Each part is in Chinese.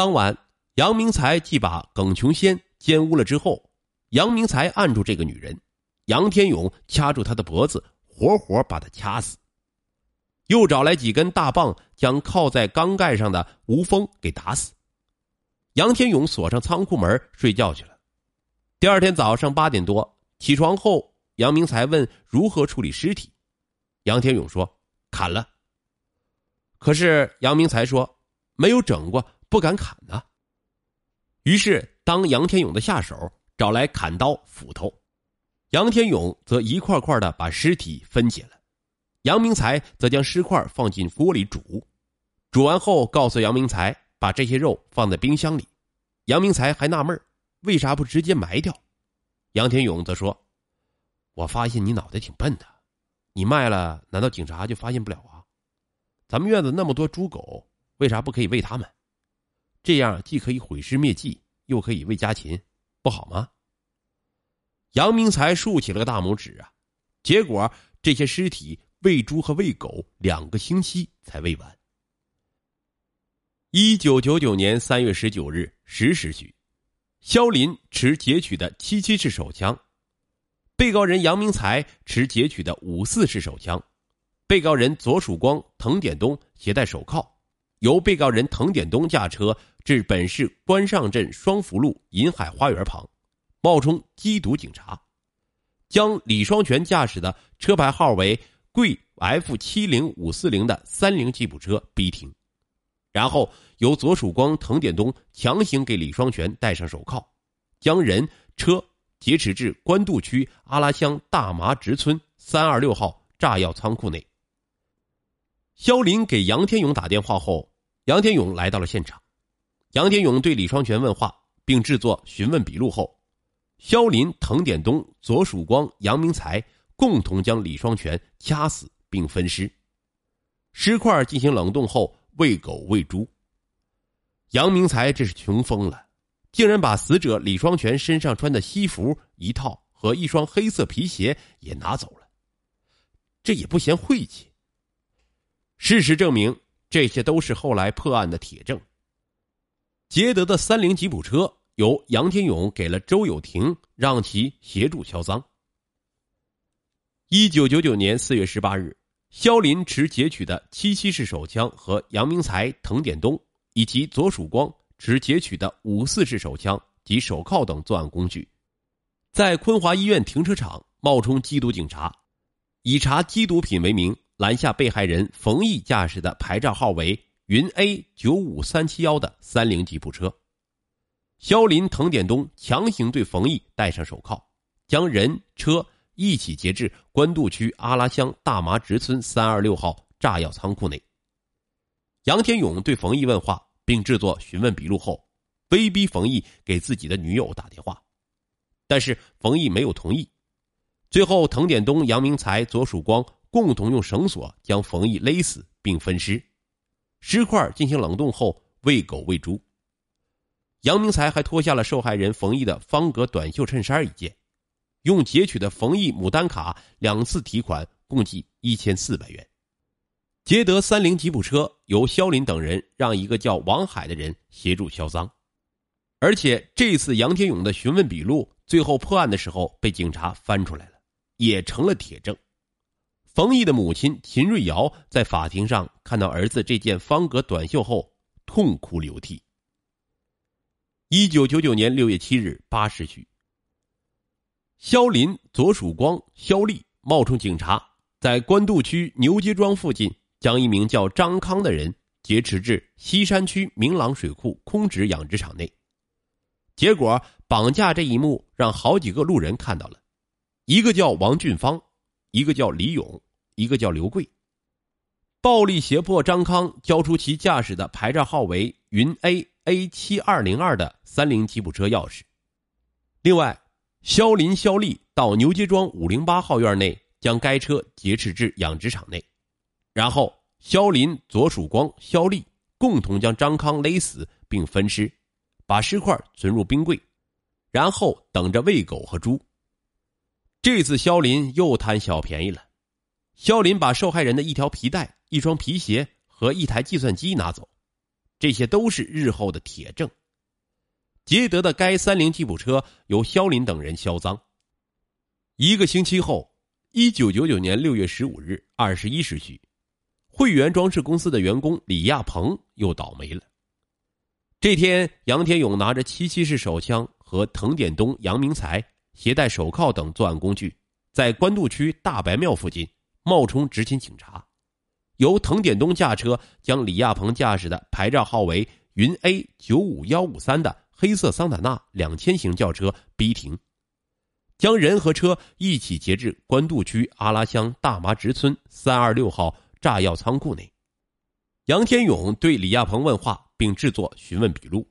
当晚，杨明才既把耿琼仙奸污了之后，杨明才按住这个女人，杨天勇掐住她的脖子，活活把她掐死。又找来几根大棒，将靠在缸盖上的吴峰给打死。杨天勇锁上仓库门睡觉去了。第二天早上八点多起床后，杨明才问如何处理尸体，杨天勇说砍了。可是杨明才说没有整过，不敢砍呢。于是当杨天勇的下手找来砍刀、斧头，杨天勇则一块块的把尸体分解了。杨明才则将尸块放进锅里煮，煮完后告诉杨明才把这些肉放在冰箱里。杨明才还纳闷为啥不直接埋掉？杨天勇则说：“我发现你脑袋挺笨的，你卖了难道警察就发现不了啊？咱们院子那么多猪狗，为啥不可以喂它们？这样既可以毁尸灭迹，又可以喂家禽，不好吗？”杨明才竖起了个大拇指啊！结果这些尸体。喂猪和喂狗两个星期才喂完。一九九九年三月十九日十时许，肖林持截取的七七式手枪，被告人杨明才持截取的五四式手枪，被告人左曙光、滕典东携带手铐，由被告人滕典东驾车至本市关上镇双福路银海花园旁，冒充缉毒警察，将李双全驾驶的车牌号为。贵 F 七零五四零的三菱吉普车逼停，然后由左曙光、滕典东强行给李双全戴上手铐，将人车劫持至官渡区阿拉乡大麻直村三二六号炸药仓库内。肖林给杨天勇打电话后，杨天勇来到了现场。杨天勇对李双全问话，并制作询问笔录后，肖林、滕典东、左曙光、杨明才。共同将李双全掐死并分尸，尸块进行冷冻后喂狗喂猪。杨明才这是穷疯了，竟然把死者李双全身上穿的西服一套和一双黑色皮鞋也拿走了，这也不嫌晦气。事实证明，这些都是后来破案的铁证。捷德的三菱吉普车由杨天勇给了周有婷，让其协助销赃。一九九九年四月十八日，肖林持截取的七七式手枪和杨明才、滕典东以及左曙光持截取的五四式手枪及手铐等作案工具，在昆华医院停车场冒充缉毒警察，以查缉毒品为名拦下被害人冯毅驾驶的牌照号为云 A 九五三七幺的三菱吉普车。肖林、滕典东强行对冯毅戴上手铐，将人车。一起截至官渡区阿拉乡大麻直村三二六号炸药仓库内。杨天勇对冯毅问话，并制作询问笔录后，威逼冯毅给自己的女友打电话，但是冯毅没有同意。最后，滕典东、杨明才、左曙光共同用绳索将冯毅勒死并分尸，尸块进行冷冻后喂狗喂猪。杨明才还脱下了受害人冯毅的方格短袖衬衫一件。用截取的冯毅牡丹卡两次提款，共计一千四百元。捷德三菱吉普车由肖林等人让一个叫王海的人协助销赃，而且这次杨天勇的询问笔录，最后破案的时候被警察翻出来了，也成了铁证。冯毅的母亲秦瑞瑶在法庭上看到儿子这件方格短袖后，痛哭流涕。一九九九年六月七日八时许。肖林、左曙光、肖丽冒充警察，在官渡区牛街庄附近将一名叫张康的人劫持至西山区明朗水库空置养殖场内。结果，绑架这一幕让好几个路人看到了，一个叫王俊芳，一个叫李勇，一个叫刘贵，暴力胁迫张康交出其驾驶的牌照号为云 A A 七二零二的三菱吉普车钥匙。另外。肖林、肖丽到牛街庄五零八号院内，将该车劫持至养殖场内，然后肖林、左曙光、肖丽共同将张康勒死并分尸，把尸块存入冰柜，然后等着喂狗和猪。这次肖林又贪小便宜了，肖林把受害人的一条皮带、一双皮鞋和一台计算机拿走，这些都是日后的铁证。劫得的该三菱吉普车由肖林等人销赃。一个星期后，一九九九年六月十五日二十一时许，汇源装饰公司的员工李亚鹏又倒霉了。这天，杨天勇拿着七七式手枪和滕典东、杨明才携带手铐等作案工具，在官渡区大白庙附近冒充执勤警察，由滕典东驾车将李亚鹏驾驶的牌照号为云 A 九五幺五三的。黑色桑塔纳两千型轿车逼停，将人和车一起截至官渡区阿拉乡大麻直村三二六号炸药仓库内。杨天勇对李亚鹏问话，并制作询问笔录，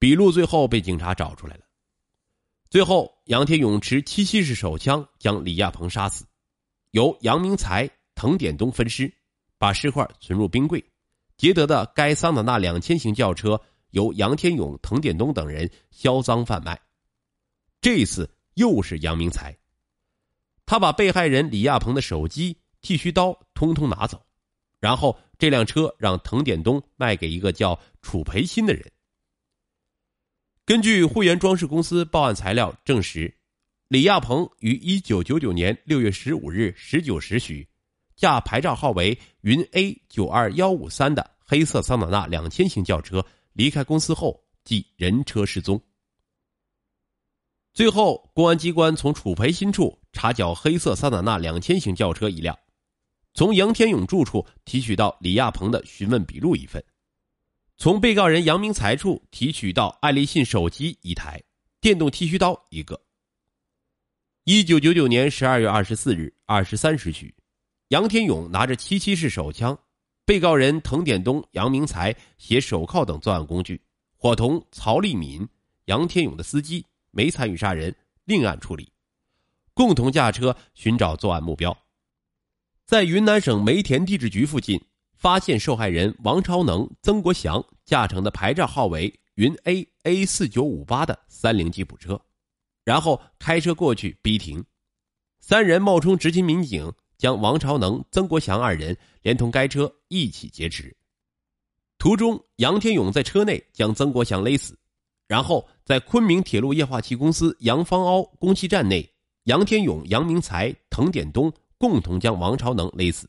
笔录最后被警察找出来了。最后，杨天勇持七七式手枪将李亚鹏杀死，由杨明才、滕典东分尸，把尸块存入冰柜。劫得的该桑塔纳两千型轿车。由杨天勇、滕典东等人销赃贩卖，这一次又是杨明才。他把被害人李亚鹏的手机、剃须刀通通拿走，然后这辆车让滕典东卖给一个叫楚培新的人。根据汇源装饰公司报案材料证实，李亚鹏于一九九九年六月十五日十九时许，驾牌照号为云 A 九二幺五三的黑色桑塔纳两千型轿车。离开公司后，即人车失踪。最后，公安机关从楚培新处查缴黑色桑塔纳两千型轿车一辆，从杨天勇住处提取到李亚鹏的询问笔录一份，从被告人杨明才处提取到爱立信手机一台、电动剃须刀一个。一九九九年十二月二十四日二十三时许，杨天勇拿着七七式手枪。被告人滕典东、杨明才携手铐等作案工具，伙同曹立敏、杨天勇的司机没参与杀人，另案处理，共同驾车寻找作案目标。在云南省梅田地质局附近发现受害人王超能、曾国祥驾乘的牌照号为云 A A 四九五八的三菱吉普车，然后开车过去逼停，三人冒充执勤民警。将王朝能、曾国祥二人连同该车一起劫持，途中杨天勇在车内将曾国祥勒死，然后在昆明铁路液化气公司杨方凹供气站内，杨天勇、杨明才、滕典东共同将王朝能勒死，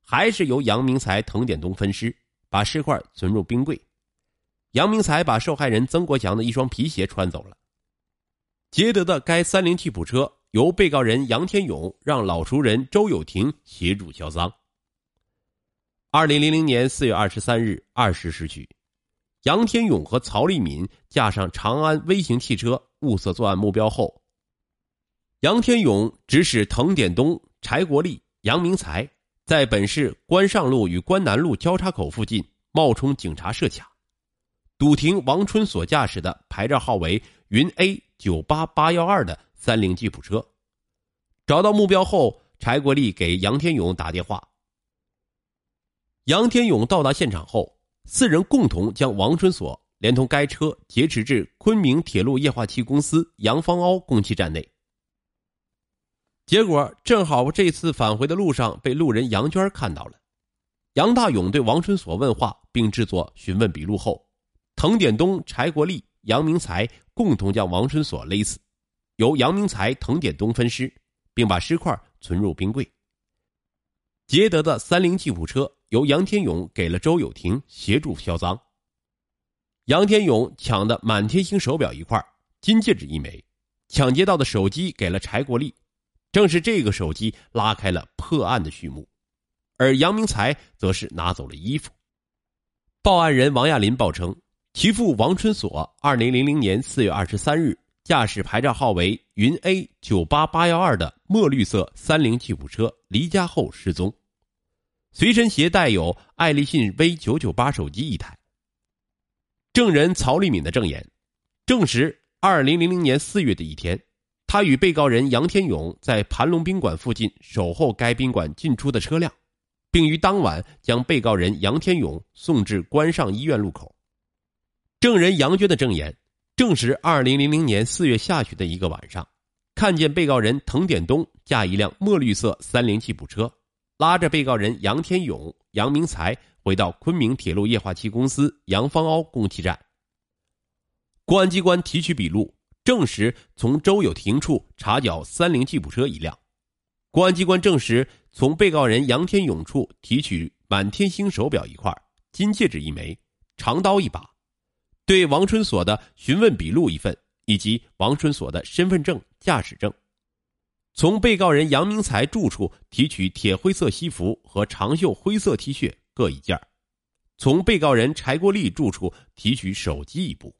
还是由杨明才、滕典东分尸，把尸块存入冰柜。杨明才把受害人曾国祥的一双皮鞋穿走了，劫得的该三菱吉普车。由被告人杨天勇让老熟人周友廷协助销赃。二零零零年四月二十三日二十时许，杨天勇和曹立敏驾上长安微型汽车物色作案目标后，杨天勇指使滕典东、柴国立、杨明才在本市关上路与关南路交叉口附近冒充警察设卡，堵停王春所驾驶的牌照号为云 A 九八八幺二的。三菱吉普车，找到目标后，柴国立给杨天勇打电话。杨天勇到达现场后，四人共同将王春锁连同该车劫持至昆明铁路液化气公司杨方凹供气站内。结果正好这次返回的路上被路人杨娟看到了。杨大勇对王春锁问话，并制作询问笔录后，滕典东、柴国立、杨明才共同将王春锁勒死。由杨明才、滕典东分尸，并把尸块存入冰柜。劫得的三菱吉普车由杨天勇给了周友廷协助销赃。杨天勇抢的满天星手表一块，金戒指一枚，抢劫到的手机给了柴国立，正是这个手机拉开了破案的序幕。而杨明才则是拿走了衣服。报案人王亚林报称，其父王春锁二零零零年四月二十三日。驾驶牌照号为云 A 九八八幺二的墨绿色三菱吉普车离家后失踪，随身携带有爱立信 V 九九八手机一台。证人曹立敏的证言证实，二零零零年四月的一天，他与被告人杨天勇在盘龙宾馆附近守候该宾馆进出的车辆，并于当晚将被告人杨天勇送至关上医院路口。证人杨娟的证言。证实，二零零零年四月下旬的一个晚上，看见被告人滕典东驾一辆墨绿色三菱吉普车，拉着被告人杨天勇、杨明才回到昆明铁路液化气公司杨方凹供气站。公安机关提取笔录，证实从周有亭处查缴三菱吉普车一辆。公安机关证实从被告人杨天勇处提取满天星手表一块、金戒指一枚、长刀一把。对王春锁的询问笔录一份，以及王春锁的身份证、驾驶证。从被告人杨明才住处提取铁灰色西服和长袖灰色 T 恤各一件从被告人柴国立住处提取手机一部。